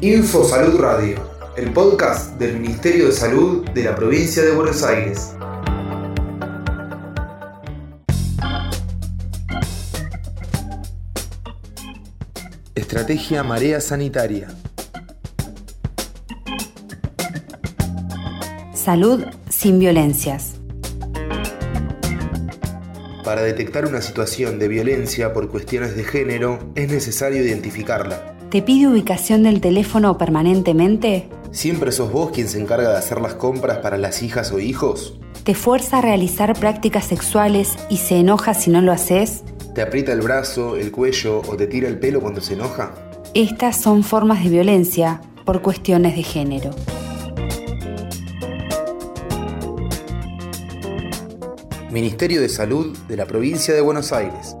Info Salud Radio, el podcast del Ministerio de Salud de la provincia de Buenos Aires. Estrategia Marea Sanitaria. Salud sin violencias. Para detectar una situación de violencia por cuestiones de género es necesario identificarla. ¿Te pide ubicación del teléfono permanentemente? ¿Siempre sos vos quien se encarga de hacer las compras para las hijas o hijos? ¿Te fuerza a realizar prácticas sexuales y se enoja si no lo haces? ¿Te aprieta el brazo, el cuello o te tira el pelo cuando se enoja? Estas son formas de violencia por cuestiones de género. Ministerio de Salud de la Provincia de Buenos Aires.